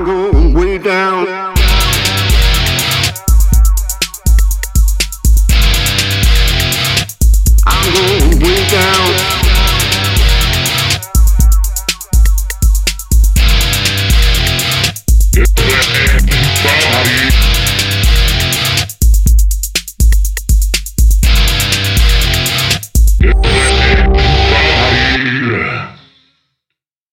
I'm going way down. I'm going way down. Get Body.